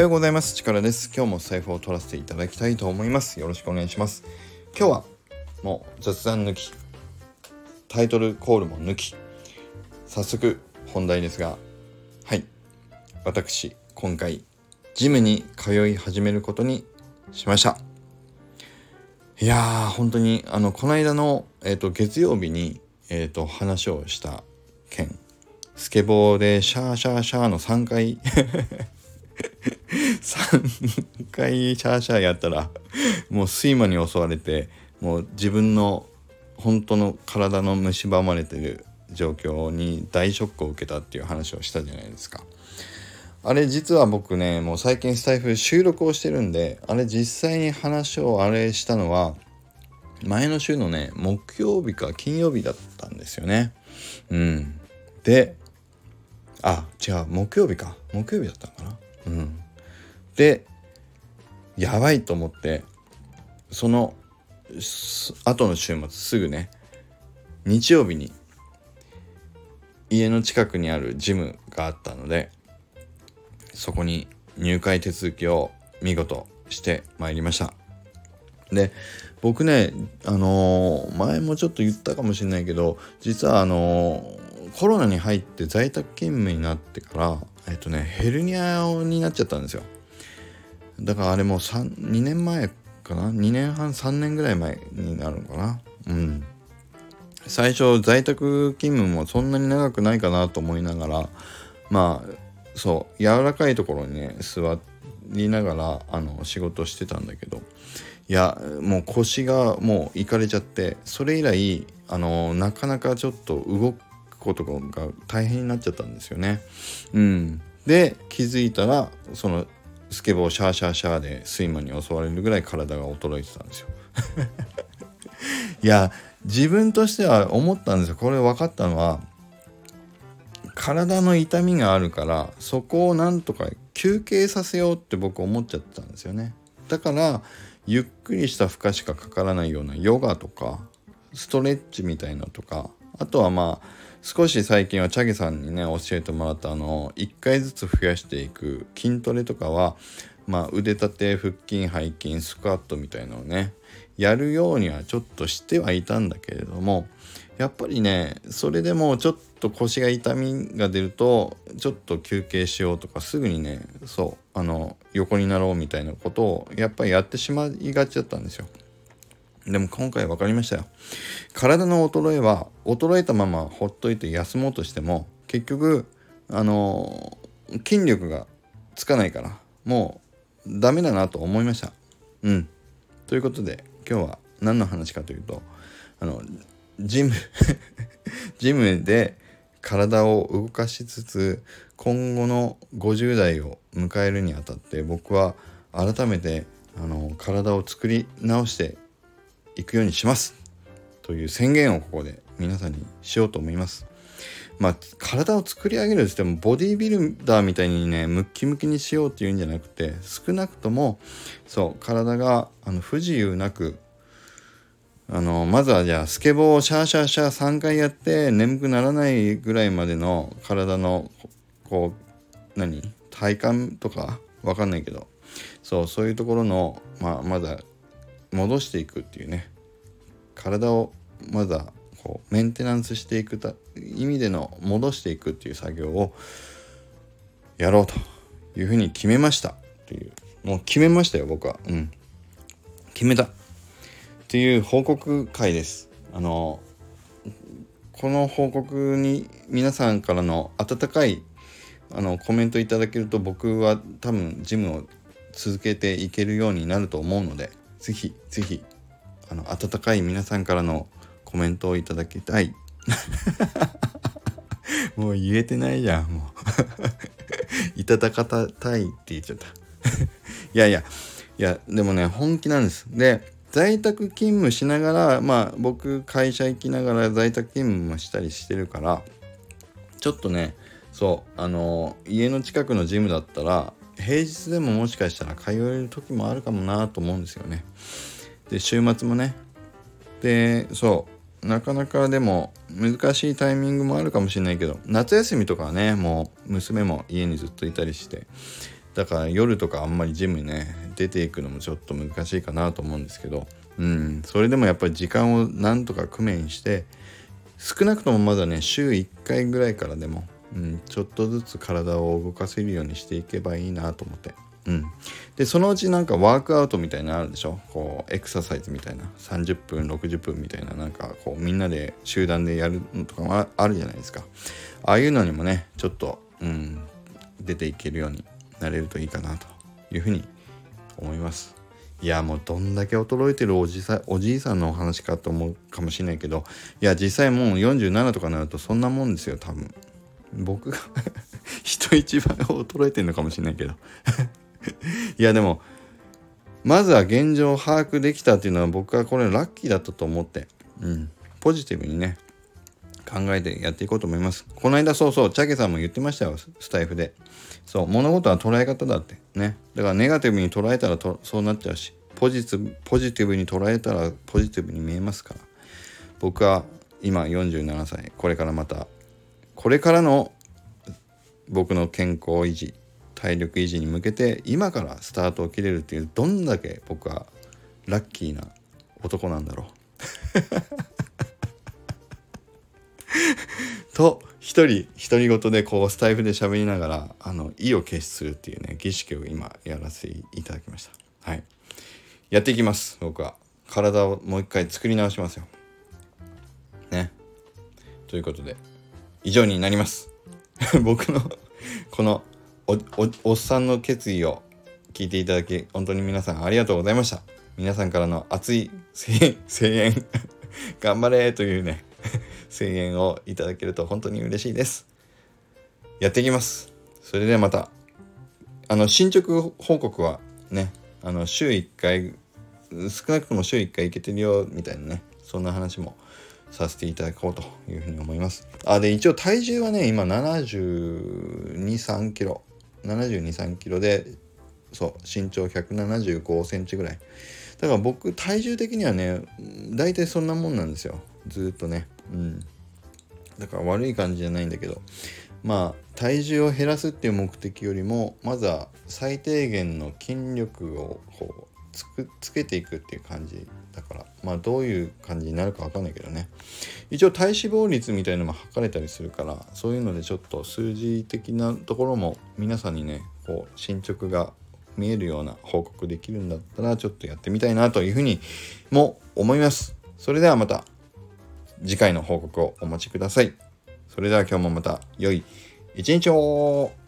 ようございます。力です。今日も財布を取らせていただきたいと思います。よろしくお願いします。今日はもう雑談抜き。タイトルコールも抜き。早速本題ですが。はい。私今回ジムに通い始めることにしました。いやー本当にあのこの間の、えーと、月曜日に、えーと、話をした件。スケボーでシャーシャーシャーの3回。3回シャーシャーやったらもう睡魔に襲われてもう自分の本当の体の蝕まれてる状況に大ショックを受けたっていう話をしたじゃないですか。あれ実は僕ねもう最近スタイフ収録をしてるんであれ実際に話をあれしたのは前の週のね木曜日か金曜日だったんですよね。うん。であ違う木曜日か。木曜日だったのかな。うん。やばいと思ってその後の週末すぐね日曜日に家の近くにあるジムがあったのでそこに入会手続きを見事してまいりました。で僕ねあのー、前もちょっと言ったかもしれないけど実はあのー、コロナに入って在宅勤務になってからえっとねヘルニアになっちゃったんですよ。だからあれもう2年前かな？2年半3年ぐらい前になるのかな？うん。最初在宅勤務もそんなに長くないかなと思いながらまあそう柔らかいところにね座りながらあの仕事してたんだけどいやもう腰がもういかれちゃってそれ以来あのなかなかちょっと動くことが大変になっちゃったんですよね。うん、で気づいたらそのスケボーシャーシャーシャーで睡魔に襲われるぐらい体が衰えてたんですよ。いや自分としては思ったんですよこれ分かったのは体の痛みがあるからそこをなんとか休憩させようって僕思っちゃってたんですよねだからゆっくりした負荷しかかからないようなヨガとかストレッチみたいなとかあとはまあ少し最近はチャゲさんにね教えてもらったあの1回ずつ増やしていく筋トレとかはまあ腕立て腹筋背筋スクワットみたいのをねやるようにはちょっとしてはいたんだけれどもやっぱりねそれでもちょっと腰が痛みが出るとちょっと休憩しようとかすぐにねそうあの横になろうみたいなことをやっぱりやってしまいがちだったんですよ。でも今回分かりましたよ。体の衰えは衰えたままほっといて休もうとしても結局あの筋力がつかないからもうダメだなと思いました。うん。ということで今日は何の話かというとあのジム ジムで体を動かしつつ今後の50代を迎えるにあたって僕は改めてあの体を作り直していくようにします。という宣言をここで皆さんにしようと思います。まあ体を作り上げるとしてもボディービルダーみたいにねムッキムキにしようっていうんじゃなくて少なくともそう体があの不自由なくあのまずはじゃあスケボーをシャーシャーシャー3回やって眠くならないぐらいまでの体のこう何？体感とか？わかんないけど。そうそういうところのまあまだ戻していくっていうね。体をまだこうメンテナンスしていくた意味での戻していくっていう作業をやろうというふうに決めましたという。もう決めましたよ僕は。うん。決めたっていう報告会です。あのこの報告に皆さんからの温かいあのコメントいただけると僕は多分ジムを続けていけるようになると思うので是非是非あの温かい皆さんからのコメントをいただきたい。もう言えてないじゃんもう。いただかたいって言っちゃった。いやいやいやでもね本気なんです。で在宅勤務しながらまあ僕会社行きながら在宅勤務もしたりしてるからちょっとねそうあの家の近くのジムだったら平日でももしかしたら通える時もあるかもなと思うんですよね。で週末もね。でそう。なかなかでも難しいタイミングもあるかもしれないけど夏休みとかはねもう娘も家にずっといたりして。だから夜とかあんまりジムにね出ていくのもちょっと難しいかなと思うんですけど。うん。それでもやっぱり時間をなんとか工面して少なくともまだね週1回ぐらいからでも、うん、ちょっとずつ体を動かせるようにしていけばいいなと思って。うん、でそのうちなんかワークアウトみたいなのあるでしょ？こうエクササイズみたいな。30分60分みたいな。なんかこうみんなで集団でやるのとかもあるじゃないですか。ああいうのにもねちょっと、うん、出ていけるようになれるといいかなというふうに思います。いやもうどんだけ衰えてるおじさおじいさんのお話かと思うかもしれないけどいや実際もう47とかになるとそんなもんですよ多分。僕が 人一番衰えてるのかもしれないけど いやでもまずは現状を把握できたっていうのは僕はこれラッキーだったと思って、うん、ポジティブにね考えてやっていこうと思います。この間そうそう、チャゲさんも言ってましたよ、スタイフで。そう、物事は捉え方だって。ね。だからネガティブに捉えたらとそうなっちゃうし、ポジティブ、ポジティブに捉えたらポジティブに見えますから。僕は今47歳、これからまた、これからの僕の健康維持、体力維持に向けて今からスタートを切れるっていうどんだけ僕はラッキーな男なんだろう。と一人独り言でこうスタイフで喋りながらあの意を決するっていうね儀式を今やらせていただきました。はい。やっていきます。僕は体をもう一回作り直しますよ。ね。ということで以上になります 僕の このおっさんの決意を聞いていただき本当に皆さんありがとうございました皆さんからの熱い 声援頑張れというね声援をいただけると本当に嬉しいです。やっていきます。それではまた、あの、進捗報告はね、あの、週1回、少なくとも週1回行けてるよ、みたいなね、そんな話もさせていただこうというふうに思います。あ、で、一応体重はね、今72、3キロ。72、3キロで、そう、身長175センチぐらい。だから僕、体重的にはね、大体そんなもんなんですよ。ずっとね。うん。だから悪い感じじゃないんだけどまあ体重を減らすっていう目的よりもまずは最低限の筋力をこうつけていくっていう感じまあどういう感じになるか分かんないけどね。一応体脂肪率みたいのも測れたりするからそういうのでちょっと数字的なところも皆さんにねこう進捗が見えるような報告できるんだったらちょっとやってみたいなというふうにも思います。それではまた次回の報告をお待ちください。それでは今日もまた良い一日を。